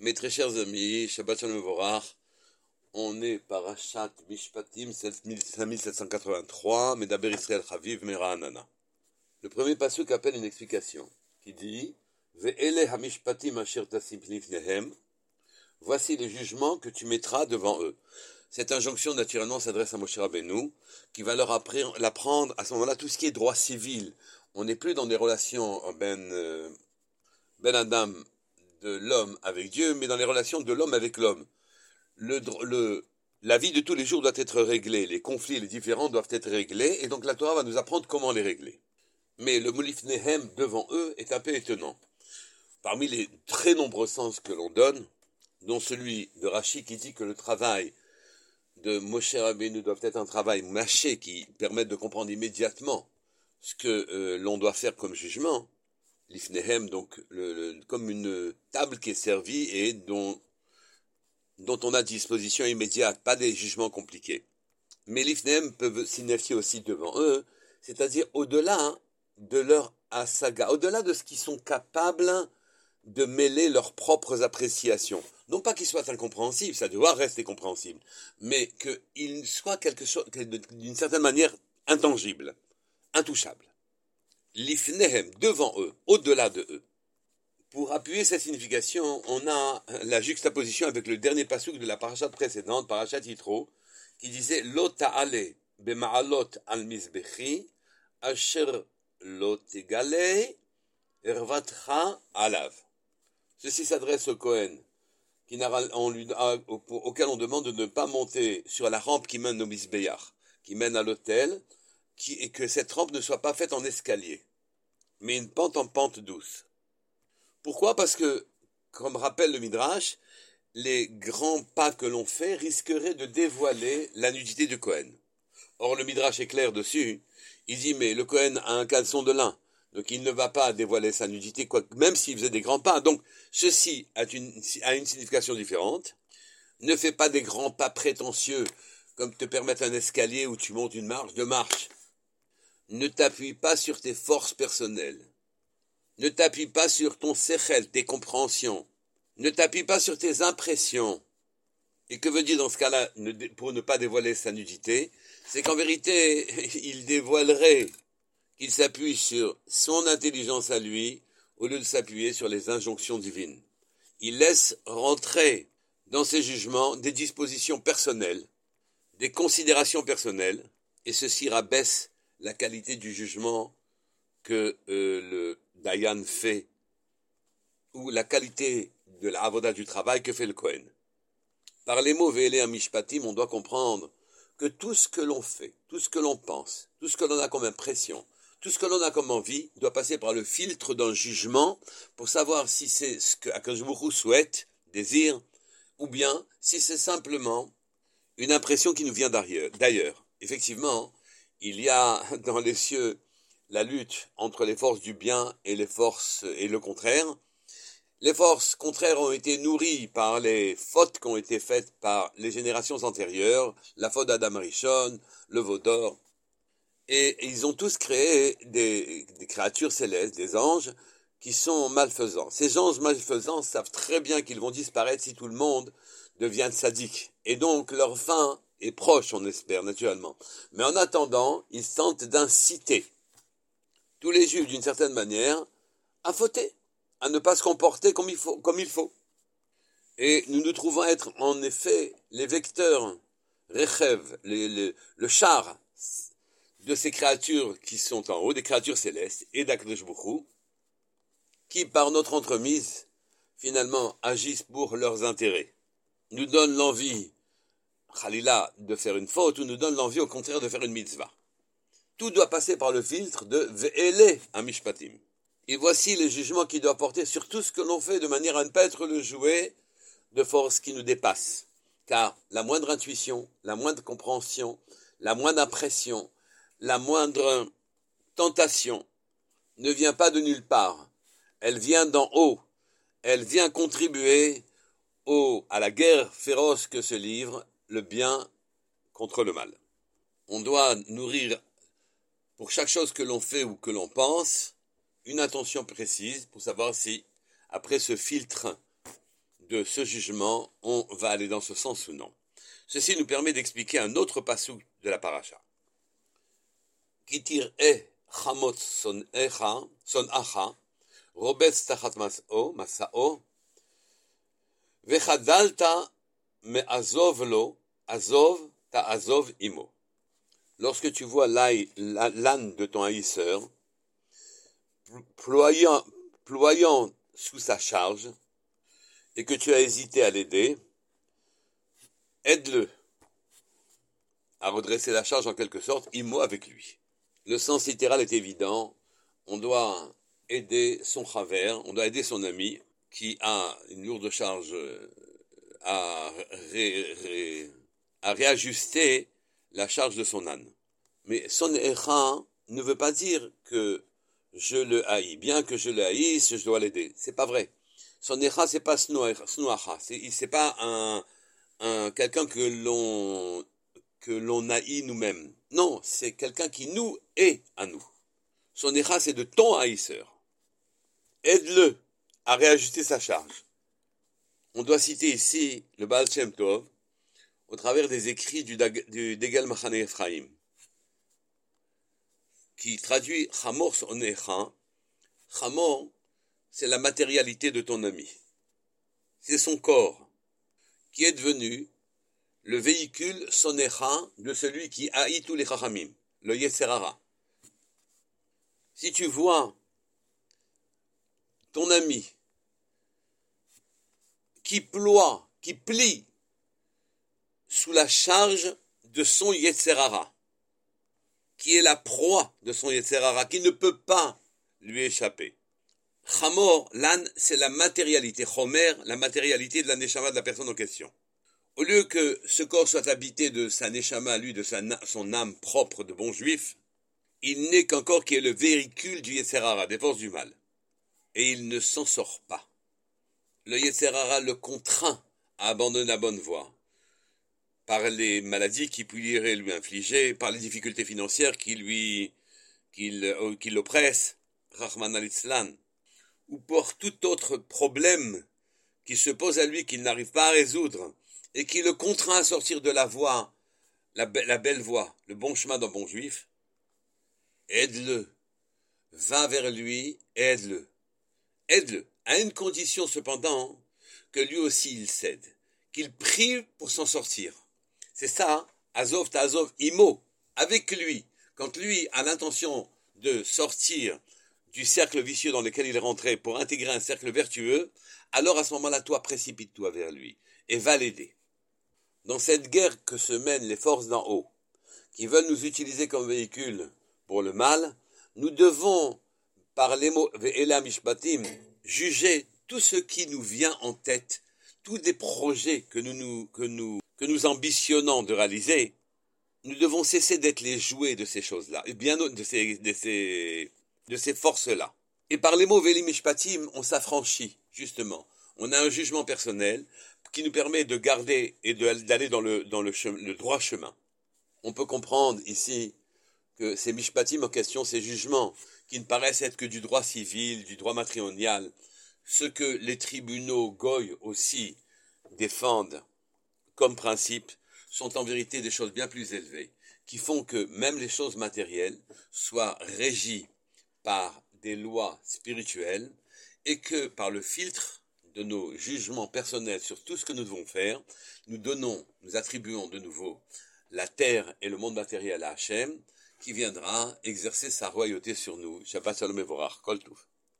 Mes très chers amis, Shabbat Shalom Vorach, on est Parashat Mishpatim 5783, Medaber Israël Chaviv Anana. Le premier passage appelle une explication, qui dit Ve'ele hamishpatim asher nehem Voici les jugements que tu mettras devant eux. Cette injonction, naturellement, s'adresse à Moshe Rabbeinu, qui va leur apprendre à ce moment-là tout ce qui est droit civil. On n'est plus dans des relations ben, euh, ben Adam de l'homme avec Dieu, mais dans les relations de l'homme avec l'homme. La vie de tous les jours doit être réglée, les conflits, les différends doivent être réglés, et donc la Torah va nous apprendre comment les régler. Mais le Molif Nehem devant eux est un peu étonnant. Parmi les très nombreux sens que l'on donne, dont celui de Rachid qui dit que le travail de Moshe Rabbeinu doit être un travail mâché qui permette de comprendre immédiatement ce que euh, l'on doit faire comme jugement, l'ifnehem, donc comme une table qui est servie et dont, dont on a disposition immédiate, pas des jugements compliqués. Mais l'ifnehem peuvent signifier aussi devant eux, c'est-à-dire au-delà de leur asaga, au-delà de ce qu'ils sont capables de mêler leurs propres appréciations. Non pas qu'ils soient incompréhensibles, ça doit rester compréhensible, mais qu'ils soient quelque chose, d'une certaine manière, intangible, intouchable. L'ifnehem, devant eux, au-delà de eux. Pour appuyer cette signification, on a la juxtaposition avec le dernier pasuk de la parachat précédente, parachat Yitro, qui disait Lo ta'ale bema'alot al mizbechi, asher lo tegale ervatra alav. Ceci s'adresse au Cohen, auquel on demande de ne pas monter sur la rampe qui mène au Misbeyach, qui mène à l'hôtel, et que cette rampe ne soit pas faite en escalier, mais une pente en pente douce. Pourquoi? Parce que, comme rappelle le Midrash, les grands pas que l'on fait risqueraient de dévoiler la nudité du Cohen. Or, le Midrash est clair dessus. Il dit, mais le Cohen a un caleçon de lin. Donc il ne va pas dévoiler sa nudité, même s'il faisait des grands pas. Donc ceci a une, a une signification différente. Ne fais pas des grands pas prétentieux comme te permettre un escalier où tu montes une marche de marche. Ne t'appuie pas sur tes forces personnelles. Ne t'appuie pas sur ton sechel, tes compréhensions. Ne t'appuie pas sur tes impressions. Et que veut dire dans ce cas-là, pour ne pas dévoiler sa nudité C'est qu'en vérité, il dévoilerait qu'il s'appuie sur son intelligence à lui au lieu de s'appuyer sur les injonctions divines. Il laisse rentrer dans ses jugements des dispositions personnelles, des considérations personnelles, et ceci rabaisse la qualité du jugement que euh, le Dayan fait, ou la qualité de la avoda du travail que fait le Kohen. Par les mots Vélé Mishpatim, on doit comprendre que tout ce que l'on fait, tout ce que l'on pense, tout ce que l'on a comme impression, tout ce que l'on a comme envie doit passer par le filtre d'un jugement pour savoir si c'est ce que souhaite, désire, ou bien si c'est simplement une impression qui nous vient d'ailleurs. Effectivement, il y a dans les cieux la lutte entre les forces du bien et les forces et le contraire. Les forces contraires ont été nourries par les fautes qui ont été faites par les générations antérieures, la faute d'Adam Rishon, le Vaudor, et ils ont tous créé des, créatures célestes, des anges, qui sont malfaisants. Ces anges malfaisants savent très bien qu'ils vont disparaître si tout le monde devient sadique. Et donc leur fin est proche, on espère, naturellement. Mais en attendant, ils tentent d'inciter tous les juifs, d'une certaine manière, à fauter, à ne pas se comporter comme il faut. Et nous nous trouvons être, en effet, les vecteurs, Rechev, le char de ces créatures qui sont en haut, des créatures célestes, et d'Akdosh qui, par notre entremise, finalement agissent pour leurs intérêts, nous donnent l'envie, Khalila, de faire une faute, ou nous donnent l'envie, au contraire, de faire une mitzvah. Tout doit passer par le filtre de Ve'ele Amishpatim. Et voici les jugements qu'il doit porter sur tout ce que l'on fait de manière à ne pas être le jouet de forces qui nous dépassent. Car la moindre intuition, la moindre compréhension, la moindre impression, la moindre tentation ne vient pas de nulle part, elle vient d'en haut, elle vient contribuer au, à la guerre féroce que se livre le bien contre le mal. On doit nourrir pour chaque chose que l'on fait ou que l'on pense une intention précise pour savoir si, après ce filtre de ce jugement, on va aller dans ce sens ou non. Ceci nous permet d'expliquer un autre passou de la paracha. Kitir e chamot son echa, son acha, masa'o, vechadalta me azov lo, azov ta azov imo. Lorsque tu vois l'âne de ton haïsseur, ployant, sous sa charge, et que tu as hésité à l'aider, aide-le à redresser la charge en quelque sorte, imo avec lui. Le sens littéral est évident, on doit aider son travers, on doit aider son ami qui a une lourde charge à, réajuster la charge de son âne. Mais son écran ne veut pas dire que je le haïs. Bien que je le haïsse, je dois l'aider. C'est pas vrai. Son écran, c'est pas snuacha. C'est pas un, un quelqu'un que l'on que l'on haït nous-mêmes. Non, c'est quelqu'un qui nous est à nous. Son écran, c'est de ton haïsseur. Aide-le à réajuster sa charge. On doit citer ici le Baal Shem Tov au travers des écrits du, Degel Machane Ephraim, qui traduit Chamor son écran. Chamor, c'est la matérialité de ton ami. C'est son corps qui est devenu le véhicule sonécha de celui qui haït tous les chachamim, le Yeserara. Si tu vois ton ami qui ploie, qui plie sous la charge de son Yetzerara, qui est la proie de son Yetzerara, qui ne peut pas lui échapper. Chamor, l'âne, c'est la matérialité. Chomer, la matérialité de la neshama de la personne en question. Au lieu que ce corps soit habité de sa neshama, lui, de son âme propre de bon juif, il n'est qu'un corps qui est le véhicule du Yetzerara, des forces du mal. Et il ne s'en sort pas. Le Yetzerara le contraint à abandonner la bonne voie par les maladies qui pourraient lui infliger, par les difficultés financières qui lui, qui euh, l'oppressent, Rahman al-Islam, ou pour tout autre problème qui se pose à lui qu'il n'arrive pas à résoudre et qui le contraint à sortir de la voie, la belle voie, le bon chemin d'un bon juif, aide-le, va vers lui, aide-le, aide-le, à une condition cependant que lui aussi il cède, qu'il prie pour s'en sortir. C'est ça. Azov Azov Imo, avec lui. Quand lui a l'intention de sortir du cercle vicieux dans lequel il est rentré pour intégrer un cercle vertueux, alors à ce moment-là, toi, précipite-toi vers lui et va l'aider. Dans cette guerre que se mènent les forces d'en haut, qui veulent nous utiliser comme véhicule pour le mal, nous devons, par les mots Ve'ela Mishpatim, juger tout ce qui nous vient en tête, tous des projets que nous, que nous que nous ambitionnons de réaliser, nous devons cesser d'être les jouets de ces choses-là, et bien de ces, de ces, de ces forces-là. Et par les mots Velim on s'affranchit, justement. On a un jugement personnel qui nous permet de garder et d'aller dans, le, dans le, droit chemin. On peut comprendre ici que ces Mishpatim en question, ces jugements, qui ne paraissent être que du droit civil, du droit matrimonial, ce que les tribunaux goy aussi défendent comme principe, sont en vérité des choses bien plus élevées, qui font que même les choses matérielles soient régies par des lois spirituelles et que par le filtre de nos jugements personnels sur tout ce que nous devons faire, nous donnons, nous attribuons de nouveau la terre et le monde matériel à Hachem, qui viendra exercer sa royauté sur nous.